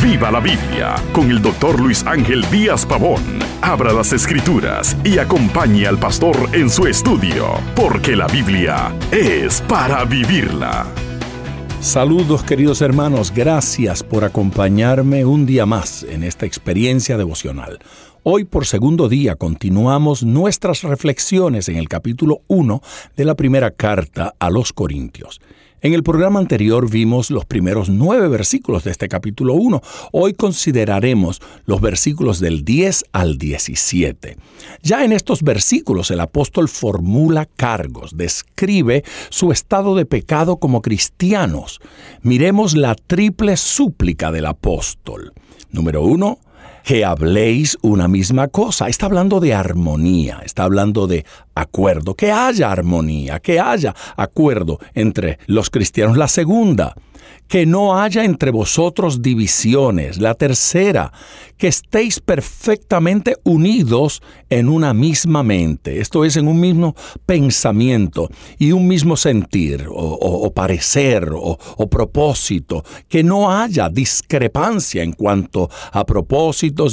Viva la Biblia con el doctor Luis Ángel Díaz Pavón. Abra las escrituras y acompañe al pastor en su estudio, porque la Biblia es para vivirla. Saludos queridos hermanos, gracias por acompañarme un día más en esta experiencia devocional. Hoy por segundo día continuamos nuestras reflexiones en el capítulo 1 de la primera carta a los Corintios. En el programa anterior vimos los primeros nueve versículos de este capítulo 1. Hoy consideraremos los versículos del 10 al 17. Ya en estos versículos el apóstol formula cargos, describe su estado de pecado como cristianos. Miremos la triple súplica del apóstol. Número uno, que habléis una misma cosa. Está hablando de armonía, está hablando de acuerdo, que haya armonía, que haya acuerdo entre los cristianos. La segunda, que no haya entre vosotros divisiones. La tercera, que estéis perfectamente unidos en una misma mente, esto es, en un mismo pensamiento y un mismo sentir o, parecer o, propósito, que no haya discrepancia en cuanto a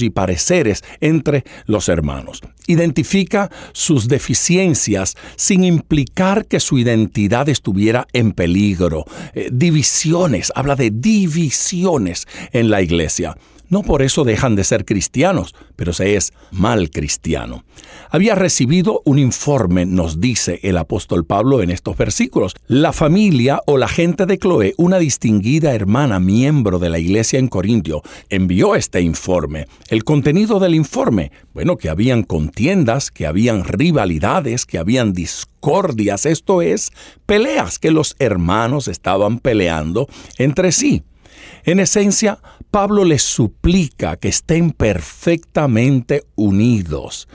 y pareceres entre los hermanos. Identifica sus deficiencias sin implicar que su identidad estuviera en peligro. Eh, divisiones habla de divisiones en la iglesia. No por eso dejan de ser cristianos, pero se es mal cristiano. Había recibido un informe, nos dice el apóstol Pablo en estos versículos. La familia o la gente de Cloé, una distinguida hermana miembro de la iglesia en Corintio, envió este informe. El contenido del informe, bueno, que habían contiendas, que habían rivalidades, que habían discordias, esto es, peleas, que los hermanos estaban peleando entre sí. En esencia, Pablo les suplica que estén perfectamente unidos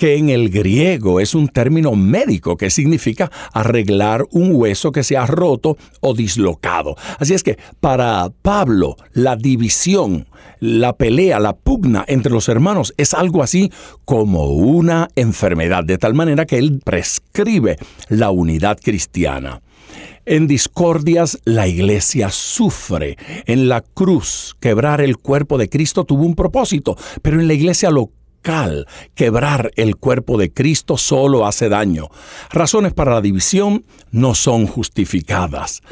que en el griego es un término médico que significa arreglar un hueso que se ha roto o dislocado. Así es que para Pablo la división, la pelea, la pugna entre los hermanos es algo así como una enfermedad, de tal manera que él prescribe la unidad cristiana. En discordias la iglesia sufre. En la cruz, quebrar el cuerpo de Cristo tuvo un propósito, pero en la iglesia local, quebrar el cuerpo de Cristo solo hace daño. Razones para la división no son justificadas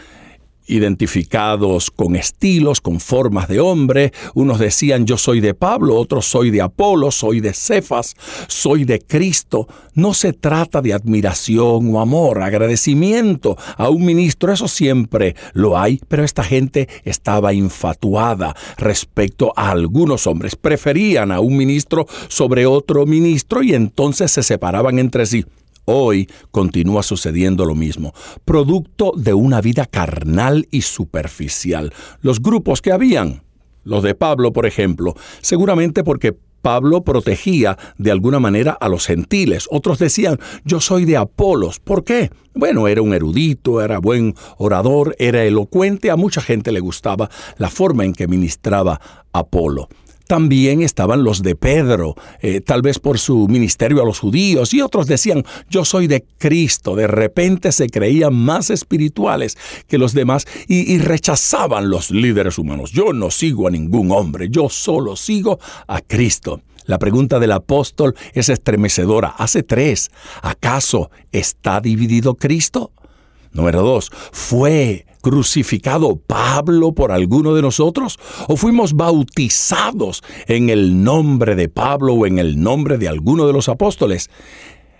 identificados con estilos, con formas de hombre. Unos decían yo soy de Pablo, otros soy de Apolo, soy de Cefas, soy de Cristo. No se trata de admiración o amor, agradecimiento a un ministro, eso siempre lo hay, pero esta gente estaba infatuada respecto a algunos hombres. Preferían a un ministro sobre otro ministro y entonces se separaban entre sí. Hoy continúa sucediendo lo mismo, producto de una vida carnal y superficial. Los grupos que habían, los de Pablo, por ejemplo, seguramente porque Pablo protegía de alguna manera a los gentiles. Otros decían, yo soy de Apolos. ¿Por qué? Bueno, era un erudito, era buen orador, era elocuente, a mucha gente le gustaba la forma en que ministraba Apolo también estaban los de Pedro, eh, tal vez por su ministerio a los judíos, y otros decían, yo soy de Cristo, de repente se creían más espirituales que los demás y, y rechazaban los líderes humanos. Yo no sigo a ningún hombre, yo solo sigo a Cristo. La pregunta del apóstol es estremecedora. Hace tres. ¿Acaso está dividido Cristo? Número dos, ¿fue crucificado Pablo por alguno de nosotros? ¿O fuimos bautizados en el nombre de Pablo o en el nombre de alguno de los apóstoles?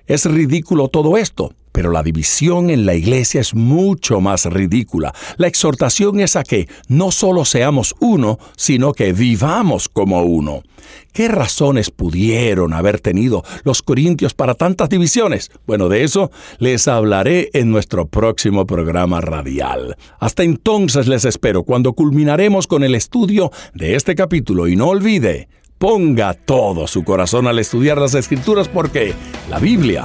Es ridículo todo esto, pero la división en la iglesia es mucho más ridícula. La exhortación es a que no solo seamos uno, sino que vivamos como uno. ¿Qué razones pudieron haber tenido los corintios para tantas divisiones? Bueno, de eso les hablaré en nuestro próximo programa radial. Hasta entonces les espero cuando culminaremos con el estudio de este capítulo y no olvide, Ponga todo su corazón al estudiar las escrituras porque la Biblia